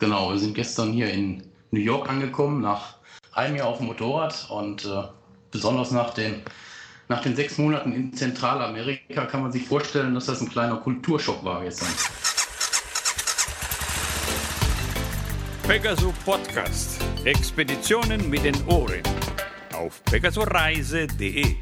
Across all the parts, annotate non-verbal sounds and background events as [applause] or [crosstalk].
Genau, wir sind gestern hier in New York angekommen, nach einem Jahr auf dem Motorrad und äh, besonders nach den, nach den sechs Monaten in Zentralamerika kann man sich vorstellen, dass das ein kleiner Kulturschock war gestern. Pegasus Podcast. Expeditionen mit den Ohren. Auf pegasoreise.de.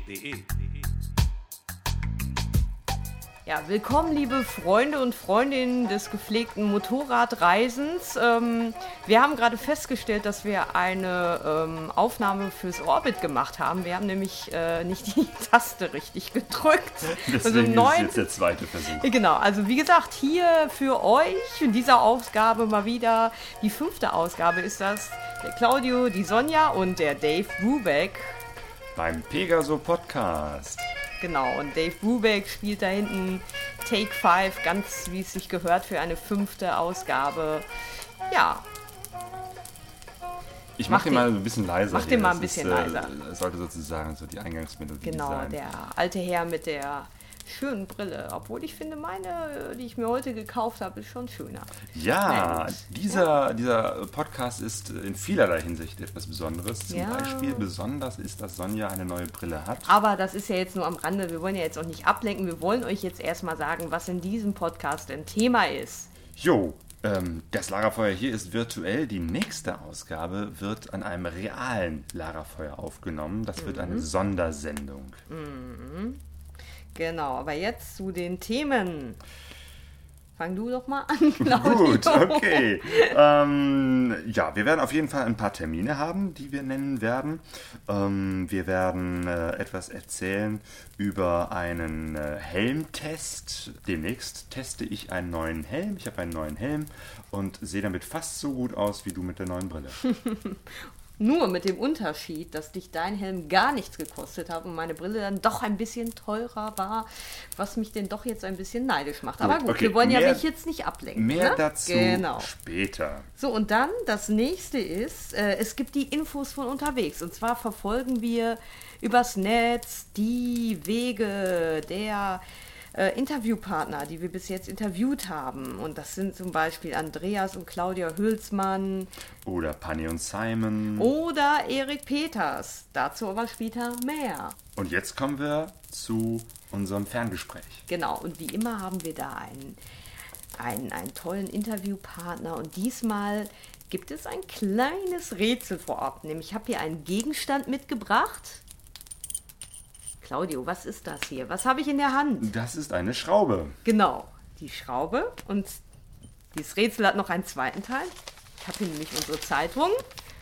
Ja, willkommen, liebe Freunde und Freundinnen des gepflegten Motorradreisens. Ähm, wir haben gerade festgestellt, dass wir eine ähm, Aufnahme fürs Orbit gemacht haben. Wir haben nämlich äh, nicht die [laughs] Taste richtig gedrückt. Deswegen also ist jetzt der zweite Versuch. Genau, also wie gesagt, hier für euch in dieser Ausgabe mal wieder die fünfte Ausgabe ist das der Claudio, die Sonja und der Dave Brubeck. Beim Pegaso Podcast. Genau, und Dave Brubeck spielt da hinten Take 5, ganz wie es sich gehört für eine fünfte Ausgabe. Ja. Ich mach, mach den mal ein bisschen leiser. Mach den mal ein bisschen ist, äh, leiser. Sollte sozusagen so die Eingangsmelodie genau, sein. Genau, der alte Herr mit der schönen Brille. Obwohl ich finde, meine, die ich mir heute gekauft habe, ist schon schöner. Ja, dieser, ja. dieser Podcast ist in vielerlei Hinsicht etwas Besonderes. Zum ja. Beispiel besonders ist, dass Sonja eine neue Brille hat. Aber das ist ja jetzt nur am Rande. Wir wollen ja jetzt auch nicht ablenken. Wir wollen euch jetzt erstmal sagen, was in diesem Podcast ein Thema ist. Jo, ähm, das Lagerfeuer hier ist virtuell. Die nächste Ausgabe wird an einem realen Lagerfeuer aufgenommen. Das wird mhm. eine Sondersendung. Mhm. Genau, aber jetzt zu den Themen. Fang du doch mal an, [laughs] Claudio. Gut, okay. ähm, ja, wir werden auf jeden Fall ein paar Termine haben, die wir nennen werden. Ähm, wir werden äh, etwas erzählen über einen äh, Helmtest. Demnächst teste ich einen neuen Helm. Ich habe einen neuen Helm und sehe damit fast so gut aus wie du mit der neuen Brille. [laughs] Nur mit dem Unterschied, dass dich dein Helm gar nichts gekostet hat und meine Brille dann doch ein bisschen teurer war, was mich denn doch jetzt ein bisschen neidisch macht. Aber gut, okay, wir wollen mehr, ja mich jetzt nicht ablenken. Mehr ne? dazu genau. später. So, und dann das nächste ist, äh, es gibt die Infos von unterwegs. Und zwar verfolgen wir übers Netz die Wege der äh, Interviewpartner, die wir bis jetzt interviewt haben. Und das sind zum Beispiel Andreas und Claudia Hülsmann. Oder Panny und Simon. Oder Erik Peters. Dazu aber später mehr. Und jetzt kommen wir zu unserem Ferngespräch. Genau, und wie immer haben wir da einen, einen, einen tollen Interviewpartner. Und diesmal gibt es ein kleines Rätsel vorab. Nämlich ich habe hier einen Gegenstand mitgebracht Claudio, was ist das hier? Was habe ich in der Hand? Das ist eine Schraube. Genau, die Schraube. Und dieses Rätsel hat noch einen zweiten Teil. Ich habe hier nämlich unsere Zeitung.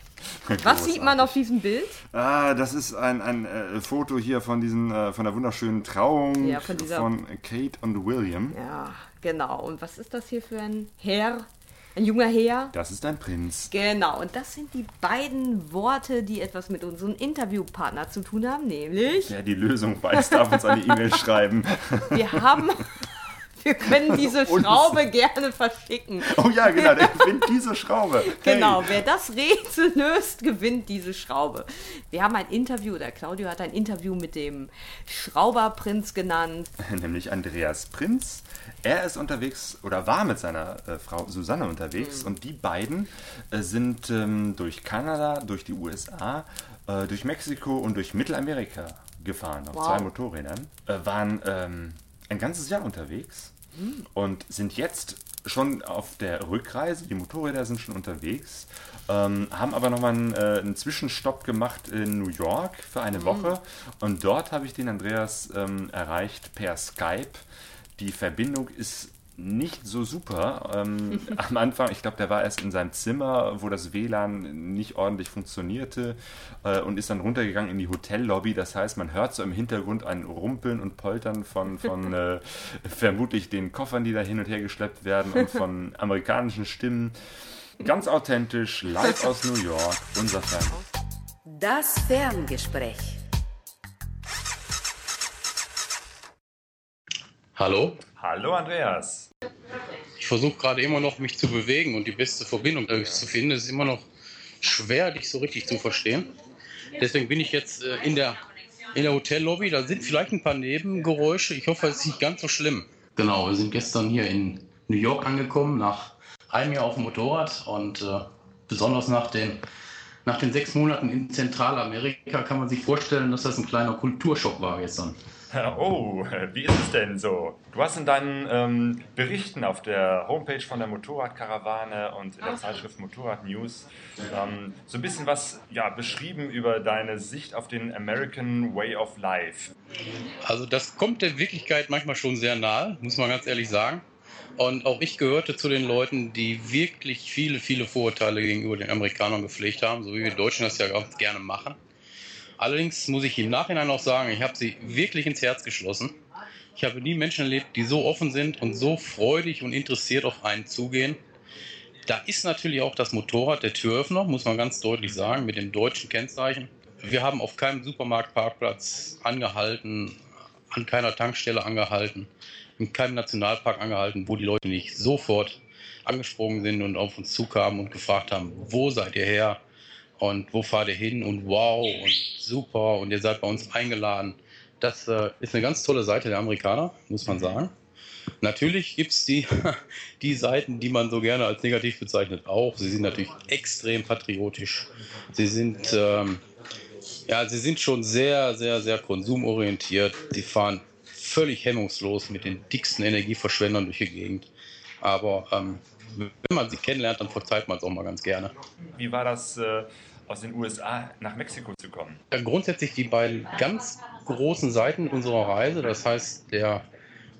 [laughs] Was sieht man auf diesem Bild? Ah, das ist ein, ein äh, Foto hier von, diesen, äh, von der wunderschönen Trauung ja, von, von, Kate und William. Ja, genau. Und was ist das hier für ein Herr? Ein junger Herr. Das ist ein Prinz. Genau, und das sind die beiden Worte, die etwas mit unserem Interviewpartner zu tun haben, nämlich. Wer die Lösung weiß, darf uns eine E-Mail schreiben. Wir haben [laughs] [laughs] wir können diese Schraube gerne verschicken. Oh ja, genau, der [laughs] gewinnt diese Schraube. Hey. Genau, wer das Rätsel löst, gewinnt diese Schraube. Wir haben ein Interview, oder Claudio hat ein Interview mit dem Schrauberprinz genannt. [laughs] Nämlich Andreas Prinz. Er ist unterwegs oder war mit seiner äh, Frau Susanne unterwegs mhm. und die beiden äh, sind ähm, durch Kanada, durch die USA, äh, durch Mexiko und durch Mittelamerika gefahren auf wow. zwei Motorrädern. Äh, waren ähm, ein ganzes Jahr unterwegs und sind jetzt schon auf der Rückreise. Die Motorräder sind schon unterwegs, ähm, haben aber nochmal einen, äh, einen Zwischenstopp gemacht in New York für eine mhm. Woche. Und dort habe ich den Andreas ähm, erreicht per Skype. Die Verbindung ist nicht so super. Ähm, [laughs] am Anfang, ich glaube, der war erst in seinem Zimmer, wo das WLAN nicht ordentlich funktionierte äh, und ist dann runtergegangen in die Hotellobby. Das heißt, man hört so im Hintergrund ein Rumpeln und Poltern von, von [laughs] äh, vermutlich den Koffern, die da hin und her geschleppt werden und von [laughs] amerikanischen Stimmen. Ganz authentisch, live aus New York, unser Fan. Das Ferngespräch. Hallo? Hallo Andreas. Ich versuche gerade immer noch, mich zu bewegen und die beste Verbindung äh, zu finden. Es ist immer noch schwer, dich so richtig zu verstehen. Deswegen bin ich jetzt äh, in der, in der Hotellobby. Da sind vielleicht ein paar Nebengeräusche. Ich hoffe, es ist nicht ganz so schlimm. Genau, wir sind gestern hier in New York angekommen, nach einem Jahr auf dem Motorrad und äh, besonders nach den, nach den sechs Monaten in Zentralamerika kann man sich vorstellen, dass das ein kleiner Kulturschock war gestern. Oh, wie ist es denn so? Du hast in deinen ähm, Berichten auf der Homepage von der Motorradkarawane und in der Zeitschrift Motorrad News ähm, so ein bisschen was ja, beschrieben über deine Sicht auf den American Way of Life. Also das kommt der Wirklichkeit manchmal schon sehr nahe, muss man ganz ehrlich sagen. Und auch ich gehörte zu den Leuten, die wirklich viele, viele Vorurteile gegenüber den Amerikanern gepflegt haben, so wie wir Deutschen das ja ganz gerne machen. Allerdings muss ich im Nachhinein auch sagen, ich habe sie wirklich ins Herz geschlossen. Ich habe nie Menschen erlebt, die so offen sind und so freudig und interessiert auf einen zugehen. Da ist natürlich auch das Motorrad der Türöffner, muss man ganz deutlich sagen, mit dem deutschen Kennzeichen. Wir haben auf keinem Supermarktparkplatz angehalten, an keiner Tankstelle angehalten, in keinem Nationalpark angehalten, wo die Leute nicht sofort angesprungen sind und auf uns zukamen und gefragt haben, wo seid ihr her? und wo fahrt ihr hin und wow und super und ihr seid bei uns eingeladen. Das äh, ist eine ganz tolle Seite der Amerikaner, muss man sagen. Natürlich gibt es die, [laughs] die Seiten, die man so gerne als negativ bezeichnet, auch. Sie sind natürlich extrem patriotisch. Sie sind, ähm, ja, sie sind schon sehr, sehr, sehr konsumorientiert. Die fahren völlig hemmungslos mit den dicksten Energieverschwendern durch die Gegend. Aber ähm, wenn man sie kennenlernt, dann verzeiht man es auch mal ganz gerne. Wie war das, äh, aus den USA nach Mexiko zu kommen? Ja, grundsätzlich die beiden ganz großen Seiten unserer Reise, das heißt der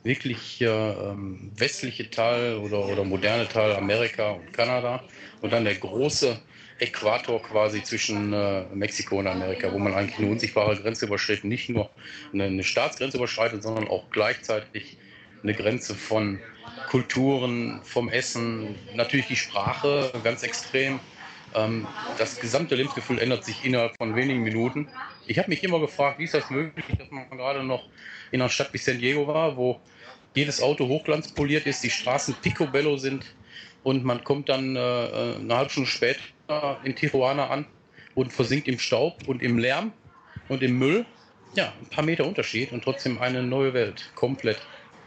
wirklich ähm, westliche Teil oder, oder moderne Teil Amerika und Kanada und dann der große Äquator quasi zwischen äh, Mexiko und Amerika, wo man eigentlich eine unsichtbare Grenze überschreitet, nicht nur eine, eine Staatsgrenze überschreitet, sondern auch gleichzeitig eine Grenze von Kulturen, vom Essen, natürlich die Sprache ganz extrem. Ähm, das gesamte Lebensgefühl ändert sich innerhalb von wenigen Minuten. Ich habe mich immer gefragt, wie ist das möglich, dass man gerade noch in einer Stadt wie San Diego war, wo jedes Auto hochglanzpoliert ist, die Straßen picobello sind und man kommt dann äh, äh, eine halbe Stunde später in Tijuana an und versinkt im Staub und im Lärm und im Müll. Ja, ein paar Meter Unterschied und trotzdem eine neue Welt, komplett.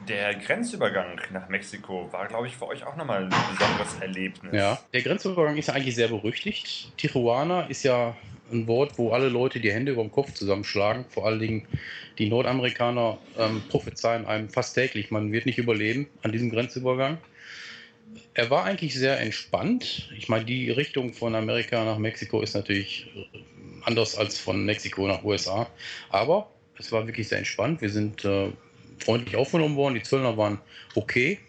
Der Grenzübergang nach Mexiko war, glaube ich, für euch auch nochmal ein besonderes Erlebnis. Ja, der Grenzübergang ist ja eigentlich sehr berüchtigt. Tijuana ist ja ein Wort, wo alle Leute die Hände über dem Kopf zusammenschlagen. Vor allen Dingen die Nordamerikaner ähm, prophezeien einem fast täglich, man wird nicht überleben an diesem Grenzübergang. Er war eigentlich sehr entspannt. Ich meine, die Richtung von Amerika nach Mexiko ist natürlich anders als von Mexiko nach USA. Aber es war wirklich sehr entspannt. Wir sind äh, freundlich aufgenommen worden. Die Zöllner waren okay.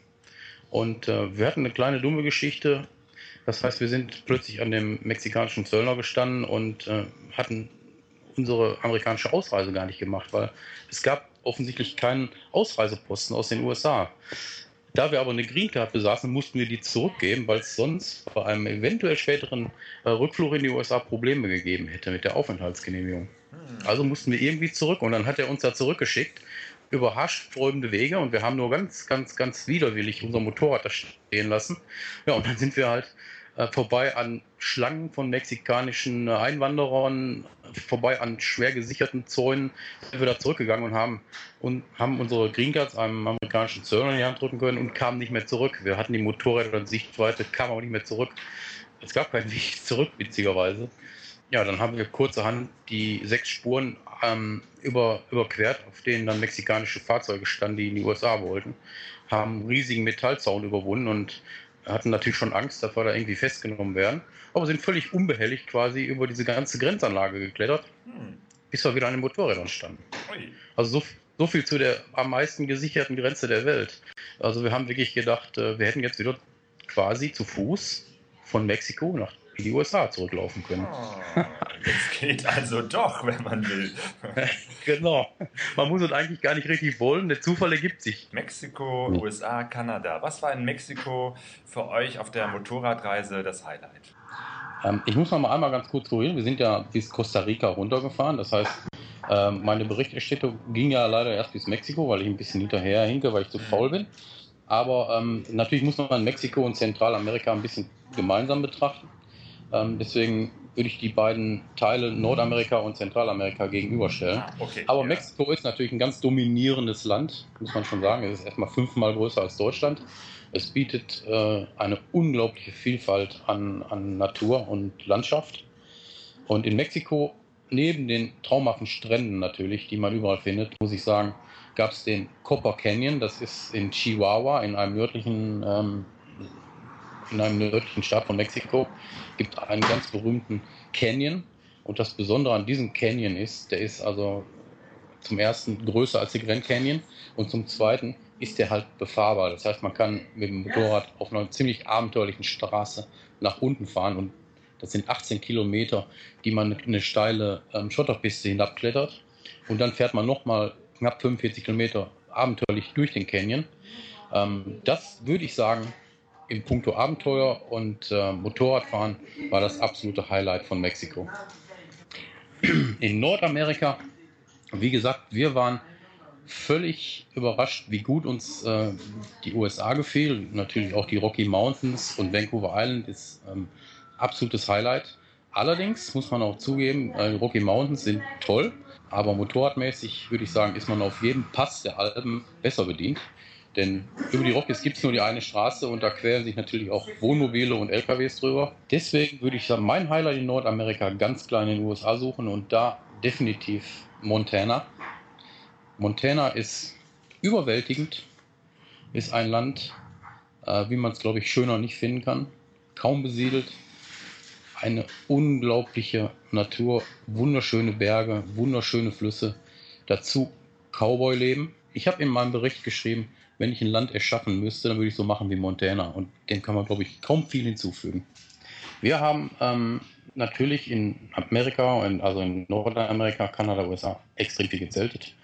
Und äh, wir hatten eine kleine dumme Geschichte. Das heißt, wir sind plötzlich an dem mexikanischen Zöllner gestanden und äh, hatten unsere amerikanische Ausreise gar nicht gemacht, weil es gab offensichtlich keinen Ausreiseposten aus den USA. Da wir aber eine Green Card besaßen, mussten wir die zurückgeben, weil es sonst bei einem eventuell späteren äh, Rückflug in die USA Probleme gegeben hätte mit der Aufenthaltsgenehmigung. Hm. Also mussten wir irgendwie zurück und dann hat er uns da zurückgeschickt über haarsträubende Wege und wir haben nur ganz, ganz, ganz widerwillig unser Motorrad da stehen lassen. Ja, und dann sind wir halt vorbei an Schlangen von mexikanischen äh, Einwanderern, vorbei an schwer gesicherten Zäunen, sind wir da zurückgegangen und haben, und haben unsere Green Cards einem amerikanischen Zöllner in die Hand drücken können und kamen nicht mehr zurück. Wir hatten die Motorräder in Sichtweite, kamen aber nicht mehr zurück. Es gab keinen Weg [laughs] zurück, witzigerweise. Ja, dann haben wir kurzerhand die sechs Spuren ähm, über, überquert, auf denen dann mexikanische Fahrzeuge standen, die in die USA wollten, haben riesigen Metallzaun überwunden und hatten natürlich schon Angst, dass wir da irgendwie festgenommen werden, aber sind völlig unbehelligt quasi über diese ganze Grenzanlage geklettert, hm. bis wir wieder an den Motorrädern standen. Ui. Also so, so viel zu der am meisten gesicherten Grenze der Welt. Also wir haben wirklich gedacht, äh, wir hätten jetzt wieder quasi zu Fuß von Mexiko nach in die USA zurücklaufen können. Oh, das geht also doch, wenn man will. [laughs] genau. Man muss es eigentlich gar nicht richtig wollen. Der Zufall ergibt sich. Mexiko, USA, Kanada. Was war in Mexiko für euch auf der Motorradreise das Highlight? Ähm, ich muss noch mal einmal ganz kurz korrigieren. Wir sind ja bis Costa Rica runtergefahren. Das heißt, ähm, meine Berichterstattung ging ja leider erst bis Mexiko, weil ich ein bisschen hinterher hinke, weil ich zu mhm. faul bin. Aber ähm, natürlich muss man Mexiko und Zentralamerika ein bisschen gemeinsam betrachten. Ähm, deswegen würde ich die beiden Teile Nordamerika und Zentralamerika gegenüberstellen. Ah, okay, Aber ja. Mexiko ist natürlich ein ganz dominierendes Land, muss man schon sagen. Es ist erstmal fünfmal größer als Deutschland. Es bietet äh, eine unglaubliche Vielfalt an, an Natur und Landschaft. Und in Mexiko, neben den traumhaften Stränden natürlich, die man überall findet, muss ich sagen, gab es den Copper Canyon. Das ist in Chihuahua, in einem nördlichen, ähm, in einem nördlichen Staat von Mexiko, gibt einen ganz berühmten Canyon. Und das Besondere an diesem Canyon ist, der ist also zum ersten größer als der Grand Canyon und zum zweiten ist der halt befahrbar. Das heißt, man kann mit dem Motorrad auf einer ziemlich abenteuerlichen Straße nach unten fahren und das sind 18 Kilometer, die man eine steile ähm, Schotterpiste hinabklettert und dann fährt man nochmal knapp 45 Kilometer abenteuerlich durch den Canyon. Ähm, das würde ich sagen, im Punkto Abenteuer und äh, Motorradfahren war das absolute Highlight von Mexiko. In Nordamerika, wie gesagt, wir waren völlig überrascht, wie gut uns äh, die USA gefiel. Natürlich auch die Rocky Mountains und Vancouver Island ist ähm, absolutes Highlight. Allerdings muss man auch zugeben, äh, Rocky Mountains sind toll, aber motorradmäßig würde ich sagen, ist man auf jedem Pass der Alpen besser bedient. Denn über die Rockies gibt es nur die eine Straße und da queren sich natürlich auch Wohnmobile und LKWs drüber. Deswegen würde ich sagen, mein Highlight in Nordamerika ganz klar in den USA suchen und da definitiv Montana. Montana ist überwältigend, ist ein Land, äh, wie man es, glaube ich, schöner nicht finden kann. Kaum besiedelt, eine unglaubliche Natur, wunderschöne Berge, wunderschöne Flüsse, dazu Cowboy-Leben. Ich habe in meinem Bericht geschrieben, wenn ich ein Land erschaffen müsste, dann würde ich so machen wie Montana. Und dem kann man, glaube ich, kaum viel hinzufügen. Wir haben ähm, natürlich in Amerika, in, also in Nordamerika, Kanada, USA, extrem viel gezeltet.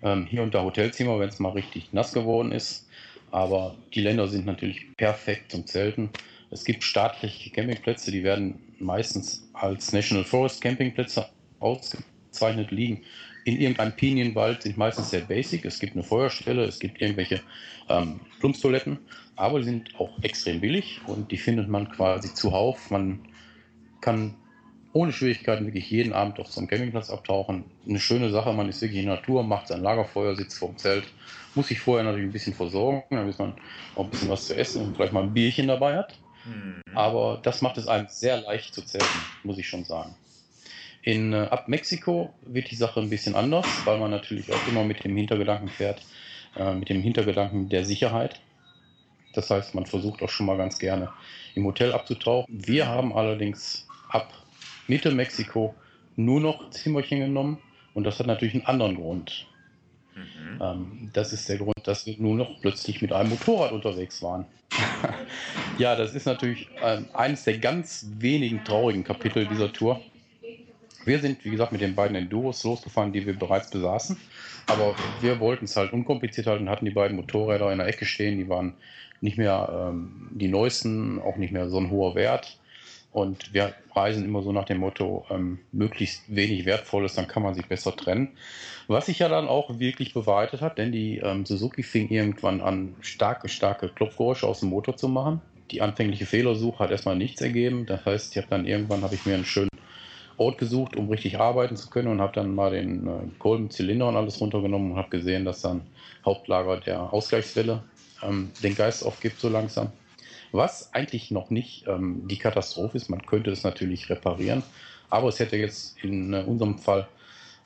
Ähm, hier unter Hotelzimmer, wenn es mal richtig nass geworden ist. Aber die Länder sind natürlich perfekt zum Zelten. Es gibt staatliche Campingplätze, die werden meistens als National Forest Campingplätze ausgezeichnet liegen. In irgendeinem Pinienwald sind meistens sehr basic. Es gibt eine Feuerstelle, es gibt irgendwelche ähm, Plumpstoiletten, aber die sind auch extrem billig und die findet man quasi zuhauf. Man kann ohne Schwierigkeiten wirklich jeden Abend auf so einem Campingplatz abtauchen. Eine schöne Sache, man ist wirklich in der Natur, macht sein Lagerfeuer, sitzt vor dem Zelt, muss sich vorher natürlich ein bisschen versorgen, damit man auch ein bisschen was zu essen und vielleicht mal ein Bierchen dabei hat. Mhm. Aber das macht es einem sehr leicht zu zelten, muss ich schon sagen. In, äh, ab Mexiko wird die Sache ein bisschen anders, weil man natürlich auch immer mit dem Hintergedanken fährt, äh, mit dem Hintergedanken der Sicherheit. Das heißt, man versucht auch schon mal ganz gerne im Hotel abzutauchen. Wir haben allerdings ab Mitte Mexiko nur noch Zimmerchen genommen und das hat natürlich einen anderen Grund. Mhm. Ähm, das ist der Grund, dass wir nur noch plötzlich mit einem Motorrad unterwegs waren. [laughs] ja, das ist natürlich ähm, eines der ganz wenigen traurigen Kapitel dieser Tour. Wir sind, wie gesagt, mit den beiden Enduros losgefahren, die wir bereits besaßen. Aber wir wollten es halt unkompliziert halten, hatten die beiden Motorräder in der Ecke stehen. Die waren nicht mehr ähm, die neuesten, auch nicht mehr so ein hoher Wert. Und wir reisen immer so nach dem Motto, ähm, möglichst wenig Wertvolles, dann kann man sich besser trennen. Was sich ja dann auch wirklich bewahrheitet hat, denn die ähm, Suzuki fing irgendwann an, starke, starke Klopfgeräusche aus dem Motor zu machen. Die anfängliche Fehlersuche hat erstmal nichts ergeben. Das heißt, ich habe dann irgendwann habe ich mir einen schönen Ort gesucht, um richtig arbeiten zu können und habe dann mal den äh, Kolben, Zylinder und alles runtergenommen und habe gesehen, dass dann Hauptlager der Ausgleichswelle ähm, den Geist aufgibt so langsam. Was eigentlich noch nicht ähm, die Katastrophe ist, man könnte es natürlich reparieren, aber es hätte jetzt in äh, unserem Fall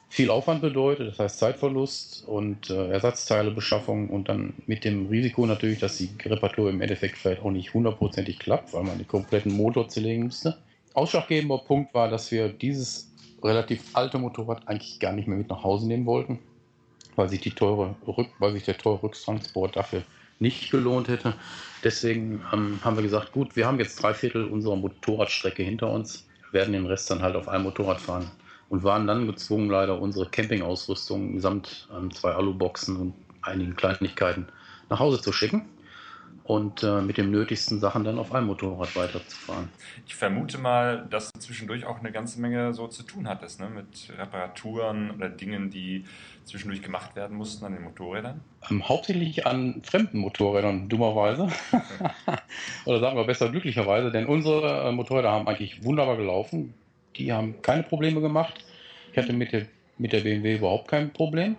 viel Aufwand bedeutet, das heißt Zeitverlust und äh, Ersatzteilebeschaffung und dann mit dem Risiko natürlich, dass die Reparatur im Endeffekt vielleicht auch nicht hundertprozentig klappt, weil man den kompletten Motor zerlegen müsste. Ausschlaggebender Punkt war, dass wir dieses relativ alte Motorrad eigentlich gar nicht mehr mit nach Hause nehmen wollten, weil sich, die teure Rück weil sich der teure Rücktransport dafür nicht gelohnt hätte. Deswegen ähm, haben wir gesagt, gut, wir haben jetzt drei Viertel unserer Motorradstrecke hinter uns, werden den Rest dann halt auf einem Motorrad fahren und waren dann gezwungen, leider unsere Campingausrüstung samt ähm, zwei Aluboxen und einigen Kleinigkeiten nach Hause zu schicken und äh, mit den nötigsten Sachen dann auf einem Motorrad weiterzufahren. Ich vermute mal, dass du zwischendurch auch eine ganze Menge so zu tun hattest, ne? mit Reparaturen oder Dingen, die zwischendurch gemacht werden mussten an den Motorrädern. Ähm, hauptsächlich an fremden Motorrädern, dummerweise. [laughs] Oder sagen wir besser glücklicherweise, denn unsere äh, Motorräder haben eigentlich wunderbar gelaufen. Die haben keine Probleme gemacht. Ich hatte mit der, mit der BMW überhaupt kein Problem.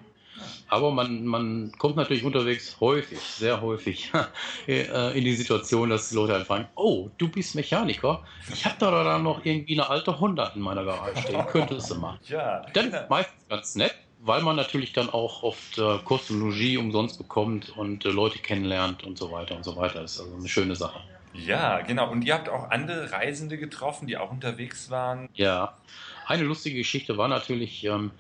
Aber man, man kommt natürlich unterwegs häufig, sehr häufig [laughs] äh, in die Situation, dass die Leute halt fragen, oh, du bist Mechaniker? Ich habe da dann noch irgendwie eine alte Honda in meiner Garage stehen, könntest du mal. Ja, Dann ist meistens ganz nett, weil man natürlich dann auch oft äh, Kost und Logis umsonst bekommt und äh, Leute kennenlernt und so weiter und so weiter. Das ist also eine schöne Sache. Ja, genau. Und ihr habt auch andere Reisende getroffen, die auch unterwegs waren. Ja, eine lustige Geschichte war natürlich ähm,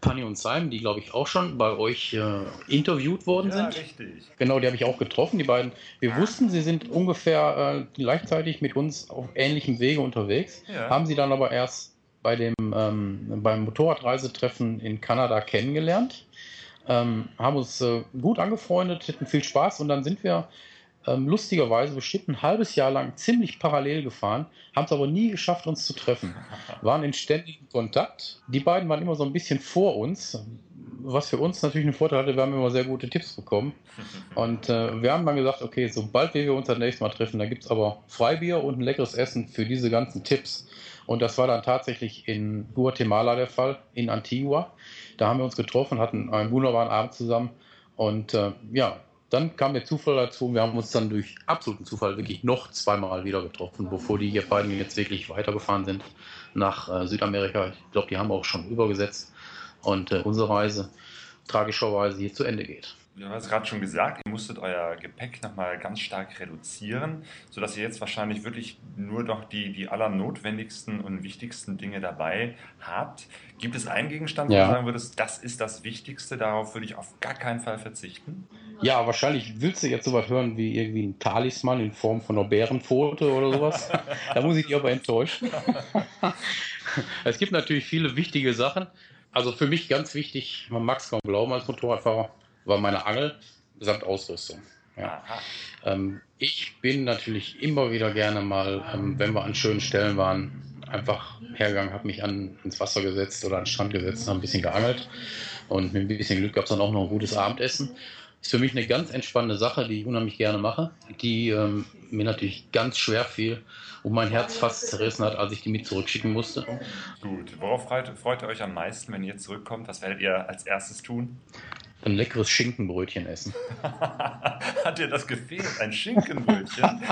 Panny und Simon, die glaube ich auch schon bei euch äh, interviewt worden Ja, sind. richtig. Genau, die habe ich auch getroffen, die beiden. Wir wussten, sie sind ungefähr äh, gleichzeitig mit uns auf ähnlichem Wege unterwegs, Ja. haben sie dann aber erst bei dem, ähm, beim Motorradreisetreffen in Kanada kennengelernt, ähm, haben uns äh, gut angefreundet, hatten viel Spaß und dann sind wir ähm, lustigerweise bestimmt ein halbes Jahr lang ziemlich parallel gefahren, haben es aber nie geschafft, uns zu treffen. [laughs] Waren in ständigem Kontakt. Die beiden waren immer so ein bisschen vor uns, was für uns natürlich einen Vorteil hatte, wir haben immer sehr gute Tipps bekommen. [laughs] Und äh, wir haben dann gesagt, okay, sobald wir uns das nächste Mal treffen, da gibt es aber Freibier und ein leckeres Essen für diese ganzen Tipps. Und das war dann tatsächlich in Guatemala der Fall, in Antigua. Da haben wir uns getroffen, hatten einen wunderbaren Abend zusammen. Und äh, ja, dann kam der Zufall dazu. Wir haben uns dann durch absoluten Zufall wirklich noch zweimal wieder getroffen, bevor die beiden jetzt wirklich weitergefahren sind nach äh, Südamerika. Ich glaube, die haben auch schon übergesetzt. Und äh, unsere Reise tragischerweise hier zu Ende geht. Du hast gerade schon gesagt, ihr musstet euer Gepäck nochmal ganz stark reduzieren, sodass ihr jetzt wahrscheinlich wirklich nur noch die, die allernotwendigsten und wichtigsten Dinge dabei habt. Gibt es einen Gegenstand, wo Ja. du sagen würdest, das ist das Wichtigste, darauf würde ich auf gar keinen Fall verzichten? Ja, wahrscheinlich willst du jetzt sowas hören wie irgendwie ein Talisman in Form von einer Bärenpfote oder sowas. [laughs] da muss ich dich aber enttäuschen. es gibt natürlich viele wichtige Sachen. Also für mich ganz wichtig, man mag es kaum glauben als Motorradfahrer, war meine Angel samt Ausrüstung. Ja. Ähm, ich bin natürlich immer wieder gerne mal, ähm, wenn wir an schönen Stellen waren, einfach hergegangen, habe mich an, ins Wasser gesetzt oder an den Strand gesetzt und habe ein bisschen geangelt. Und mit ein bisschen Glück gab es dann auch noch ein gutes Abendessen. Ist für mich eine ganz entspannende Sache, die ich unheimlich gerne mache, die ähm, mir natürlich ganz schwer fiel und mein Herz fast zerrissen hat, als ich die mit zurückschicken musste. Gut, worauf freut, freut ihr euch am meisten, wenn ihr zurückkommt? Was werdet ihr als erstes tun? Ein leckeres Schinkenbrötchen essen. [laughs] Hat dir das gefehlt? Ein Schinkenbrötchen? [laughs]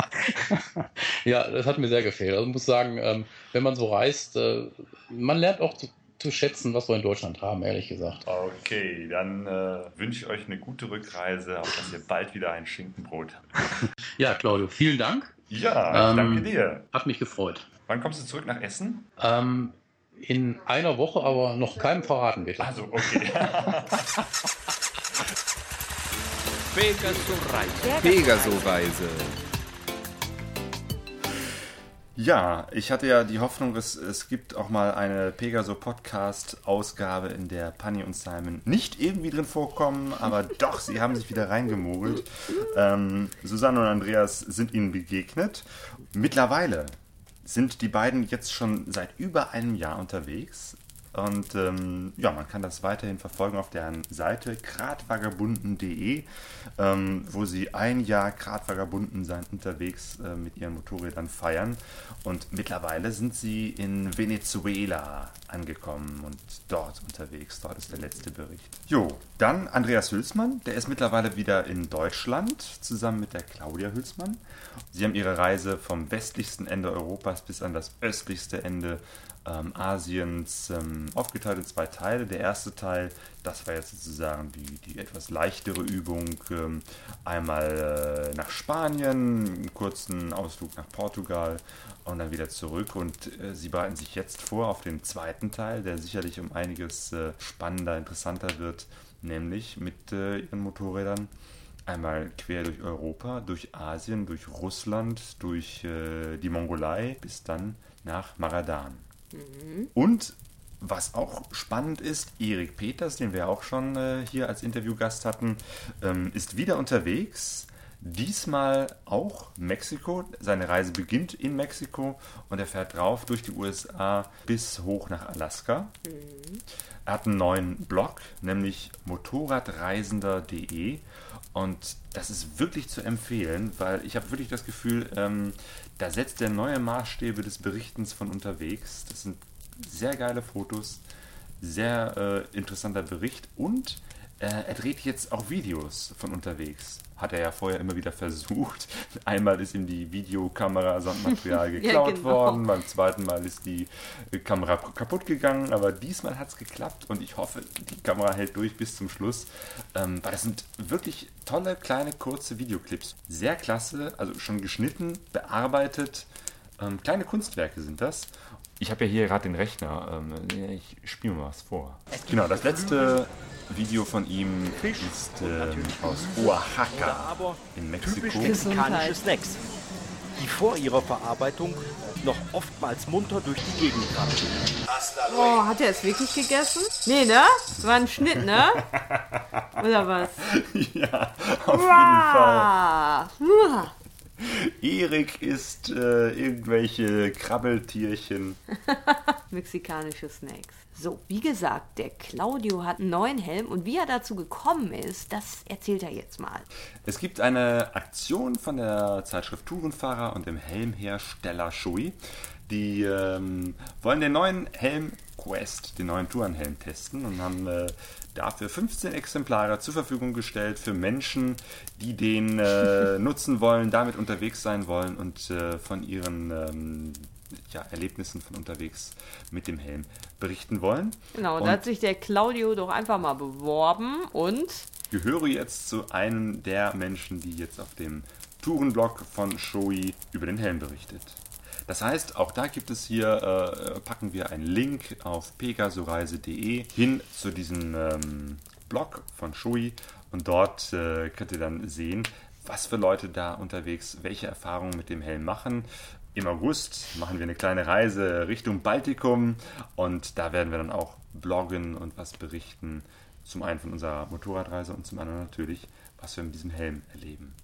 Ja, das hat mir sehr gefehlt. Also ich muss sagen, ähm, wenn man so reist, äh, man lernt auch zu, zu schätzen, was wir in Deutschland haben, ehrlich gesagt. Okay, dann äh, wünsche ich euch eine gute Rückreise, auf dass ihr bald wieder ein Schinkenbrot habt. [laughs] Ja, Claudio, vielen Dank. Ja, ich Ähm, danke dir. Hat mich gefreut. Wann kommst du zurück nach Essen? Ähm, in einer Woche, aber noch keinem verraten, bitte. Also, okay. [laughs] Pegaso-Reise. Ja, ich hatte ja die Hoffnung, es, es gibt auch mal eine Pegaso Podcast Ausgabe, in der Panny und Simon nicht irgendwie drin vorkommen, aber [laughs] doch, sie haben sich wieder reingemogelt. Ähm, Susanne und Andreas sind ihnen begegnet. Mittlerweile sind die beiden jetzt schon seit über einem Jahr unterwegs. Und ähm, ja, man kann das weiterhin verfolgen auf deren Seite kratvagabunden.de, ähm, wo sie ein Jahr Kratvagabunden sein unterwegs äh, mit ihren Motorrädern feiern. Und mittlerweile sind sie in Venezuela angekommen und dort unterwegs. Dort ist der letzte Bericht. Jo, dann Andreas Hülsmann, der ist mittlerweile wieder in Deutschland zusammen mit der Claudia Hülsmann. Sie haben ihre Reise vom westlichsten Ende Europas bis an das östlichste Ende ähm, Asiens ähm, aufgeteilt in zwei Teile. Der erste Teil, das war jetzt sozusagen die, die etwas leichtere Übung. Ähm, einmal äh, nach Spanien, einen kurzen Ausflug nach Portugal und dann wieder zurück. Und äh, sie bereiten sich jetzt vor auf den zweiten Teil, der sicherlich um einiges äh, spannender, interessanter wird, nämlich mit äh, ihren Motorrädern. Einmal quer durch Europa, durch Asien, durch Russland, durch äh, die Mongolei bis dann nach Maradan. Und was auch spannend ist, Erik Peters, den wir auch schon äh, hier als Interviewgast hatten, ähm, ist wieder unterwegs. Diesmal auch Mexiko. Seine Reise beginnt in Mexiko und er fährt drauf durch die USA bis hoch nach Alaska. Er hat einen neuen Blog, nämlich motorradreisender.de. Und das ist wirklich zu empfehlen, weil ich habe wirklich das Gefühl, ähm, da setzt er neue Maßstäbe des Berichtens von unterwegs. Das sind sehr geile Fotos, sehr äh, interessanter Bericht und äh, er dreht jetzt auch Videos von unterwegs. Hat er ja vorher immer wieder versucht. [laughs] Einmal ist ihm die Videokamera samt Material [laughs] geklaut genau. worden, beim zweiten Mal ist die äh, Kamera kaputt gegangen, aber diesmal hat es geklappt und ich hoffe, die Kamera hält durch bis zum Schluss, ähm, weil das sind wirklich tolle, kleine, kurze Videoclips. Sehr klasse, also schon geschnitten, bearbeitet. Ähm, kleine Kunstwerke sind das. Ich habe ja hier gerade den Rechner. Ähm, ich spiele mal was vor. Genau, das letzte Video von ihm ist ähm, aus Oaxaca aber in Mexiko. mexikanische Snacks, die vor ihrer Verarbeitung noch oftmals munter durch die Gegend krabbeln. Oh, hat er es wirklich gegessen? Nee, ne? Das war ein Schnitt, ne? [laughs] Oder was? ja, auf jeden Fall. Erik isst äh, irgendwelche Krabbeltierchen. [laughs] Mexikanische Snacks. So, wie gesagt, der Claudio hat einen neuen Helm und wie er dazu gekommen ist, das erzählt er jetzt mal. Es gibt eine Aktion von der Zeitschrift Tourenfahrer und dem Helmhersteller Shui. Die ähm, wollen den neuen Helm Quest, den neuen Tourenhelm testen und haben äh, dafür 15 Exemplare zur Verfügung gestellt für Menschen, die den äh, [laughs] nutzen wollen, damit unterwegs sein wollen und äh, von ihren ähm, ja, Erlebnissen von unterwegs mit dem Helm berichten wollen. Genau, Und da hat sich der Claudio doch einfach mal beworben und gehöre jetzt zu einem der Menschen, die jetzt auf dem Tourenblog von Shoei über den Helm berichtet. Das heißt, auch da gibt es hier, äh, packen wir einen Link auf pegasoreise.de hin zu diesem ähm, Blog von Shoei und dort äh, könnt ihr dann sehen, was für Leute da unterwegs welche Erfahrungen mit dem Helm machen. Im August machen wir eine kleine Reise Richtung Baltikum und da werden wir dann auch bloggen und was berichten. Zum einen von unserer Motorradreise und zum anderen natürlich, was wir mit diesem Helm erleben.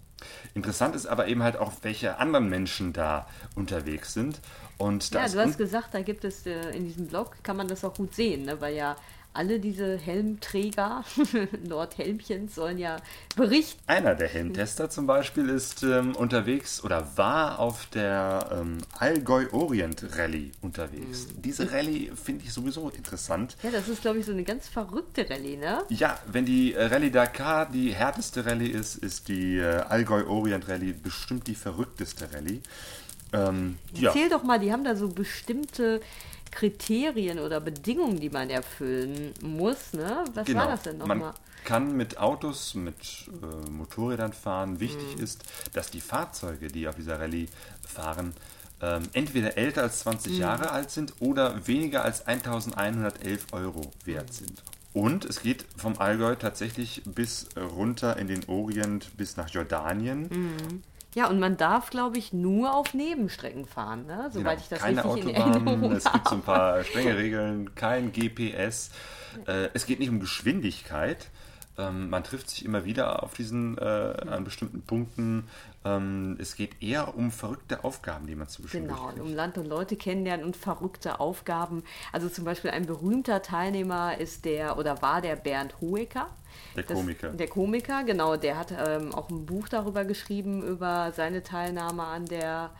Interessant ist aber eben halt auch, welche anderen Menschen da unterwegs sind. Und ja, du hast gesagt, da gibt es äh, in diesem Blog, kann man das auch gut sehen, ne? weil ja alle diese Helmträger, [laughs] Nordhelmchens, sollen ja berichten. Einer der Helmtester zum Beispiel ist ähm, unterwegs oder war auf der ähm, Allgäu Orient Rallye unterwegs. Mhm. Diese Rallye finde ich sowieso interessant. Ja, das ist, glaube ich, so eine ganz verrückte Rallye, ne? Ja, wenn die äh, Rallye Dakar die härteste Rallye ist, ist die äh, Allgäu Orient Rallye bestimmt die verrückteste Rallye. Ähm, ja, Erzähl doch mal, die haben da so bestimmte Kriterien oder Bedingungen, die man erfüllen muss, ne? Was genau. war das denn Man nochmal? kann mit Autos, mit äh, Motorrädern fahren. Wichtig Mhm. ist, dass die Fahrzeuge, die auf dieser Rallye fahren, ähm, entweder älter als 20 Mhm. Jahre alt sind oder weniger als 1111 Euro wert sind. Und es geht vom Allgäu tatsächlich bis runter in den Orient, bis nach Jordanien. Mhm. Ja, und man darf, glaube ich, nur auf Nebenstrecken fahren, ne? Soweit ich das Genau. keine richtig in Autobahnen, Erinnerung es gibt so ein habe. paar strenge Regeln, kein GPS. Äh, es geht nicht um Geschwindigkeit. Ähm, man trifft sich immer wieder auf diesen, äh, an bestimmten Punkten. Ähm, es geht eher um verrückte Aufgaben, die man zu bestimmen Genau, kriegt. um Land und Leute kennenlernen und verrückte Aufgaben. Also zum Beispiel ein berühmter Teilnehmer ist der oder war der Bernd Hoeker. Der Komiker. der Komiker, genau. Der hat ähm, auch ein Buch darüber geschrieben, über seine Teilnahme an der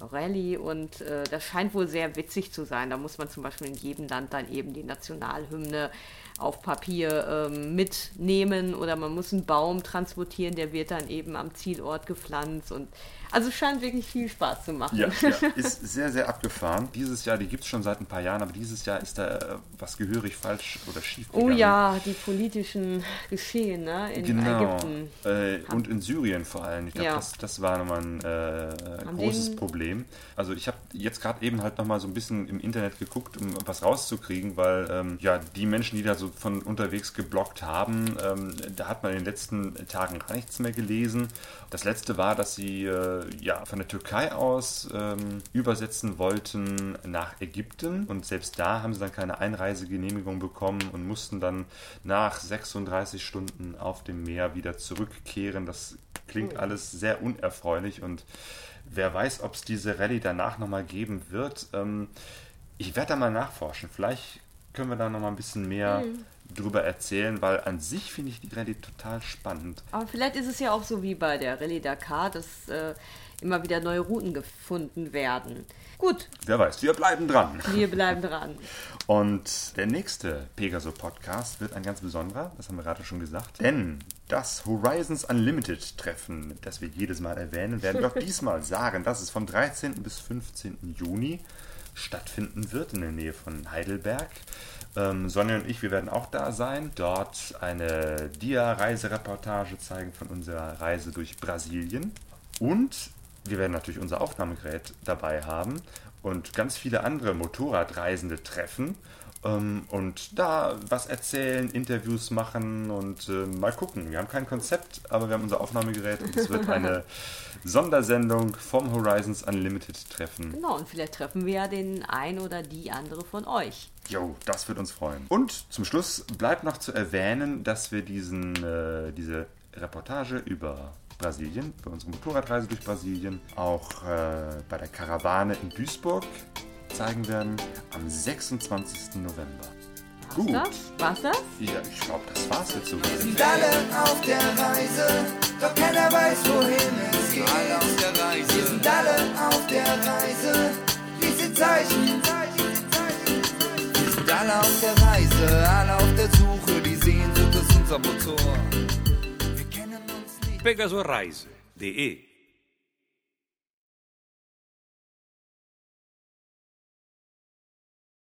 Rallye und äh, das scheint wohl sehr witzig zu sein. Da muss man zum Beispiel in jedem Land dann eben die Nationalhymne auf Papier ähm, mitnehmen oder man muss einen Baum transportieren, der wird dann eben am Zielort gepflanzt und also es scheint wirklich viel Spaß zu machen. Ja, ja, [laughs] ist sehr, sehr abgefahren. Dieses Jahr, die gibt es schon seit ein paar Jahren, aber dieses Jahr ist da äh, was gehörig falsch oder schief Oh gegangen. ja, die politischen Geschehen ne, in Genau. Ägypten. Äh, und in Syrien vor allem. Ich glaube, Ja. das, das war nochmal ein äh, großes Problem. Also ich habe jetzt gerade eben halt nochmal so ein bisschen im Internet geguckt, um was rauszukriegen, weil ähm, ja die Menschen, die da so von unterwegs geblockt haben, ähm, da hat man in den letzten Tagen gar nichts mehr gelesen. Das letzte war, dass sie äh, ja von der Türkei aus ähm, übersetzen wollten nach Ägypten und selbst da haben sie dann keine Einreisegenehmigung bekommen und mussten dann nach 36 Stunden auf dem Meer wieder zurückkehren. Das klingt alles sehr unerfreulich und wer weiß, ob es diese Rallye danach nochmal geben wird. Ähm, ich werde da mal nachforschen. Vielleicht können wir da nochmal ein bisschen mehr drüber erzählen, weil an sich finde ich die Rallye total spannend. Aber vielleicht ist es ja auch so wie bei der Rallye Dakar, dass äh, immer wieder neue Routen gefunden werden. Gut, Wer weiß, wir bleiben dran. wir bleiben dran. [laughs] Und der nächste Pegaso-Podcast wird ein ganz besonderer, das haben wir gerade schon gesagt. Denn das Horizons Unlimited Treffen, das wir jedes Mal erwähnen, werden wir auch [laughs] diesmal sagen, dass es vom 13. bis 15. Juni stattfinden wird in der Nähe von Heidelberg. Ähm, Sonja und ich, wir werden auch da sein, dort eine Dia-Reisereportage zeigen von unserer Reise durch Brasilien. Und wir werden natürlich unser Aufnahmegerät dabei haben und ganz viele andere Motorradreisende treffen ähm, und da was erzählen, Interviews machen und äh, mal gucken. Wir haben kein Konzept, aber wir haben unser Aufnahmegerät und es wird [laughs] eine Sondersendung vom Horizons Unlimited Treffen. Genau, und vielleicht treffen wir ja den ein oder die andere von euch. Jo, das wird uns freuen. Und zum Schluss bleibt noch zu erwähnen, dass wir diesen, äh, diese Reportage über Brasilien, über unsere Motorradreise durch Brasilien, auch äh, bei der Karawane in Duisburg zeigen werden am 26. November. Gut. Das? War's das? Ja, ich glaube, das war's jetzt so. sind alle auf der Reise, doch keiner weiß, wohin es geht. Alle auf der Reise. Wir sind alle auf der Reise, diese Zeichen. Wir sind alle auf der Reise, alle auf der Suche, die Sehnsucht ist unser Motor. Wir kennen uns nicht. pegasoreise.de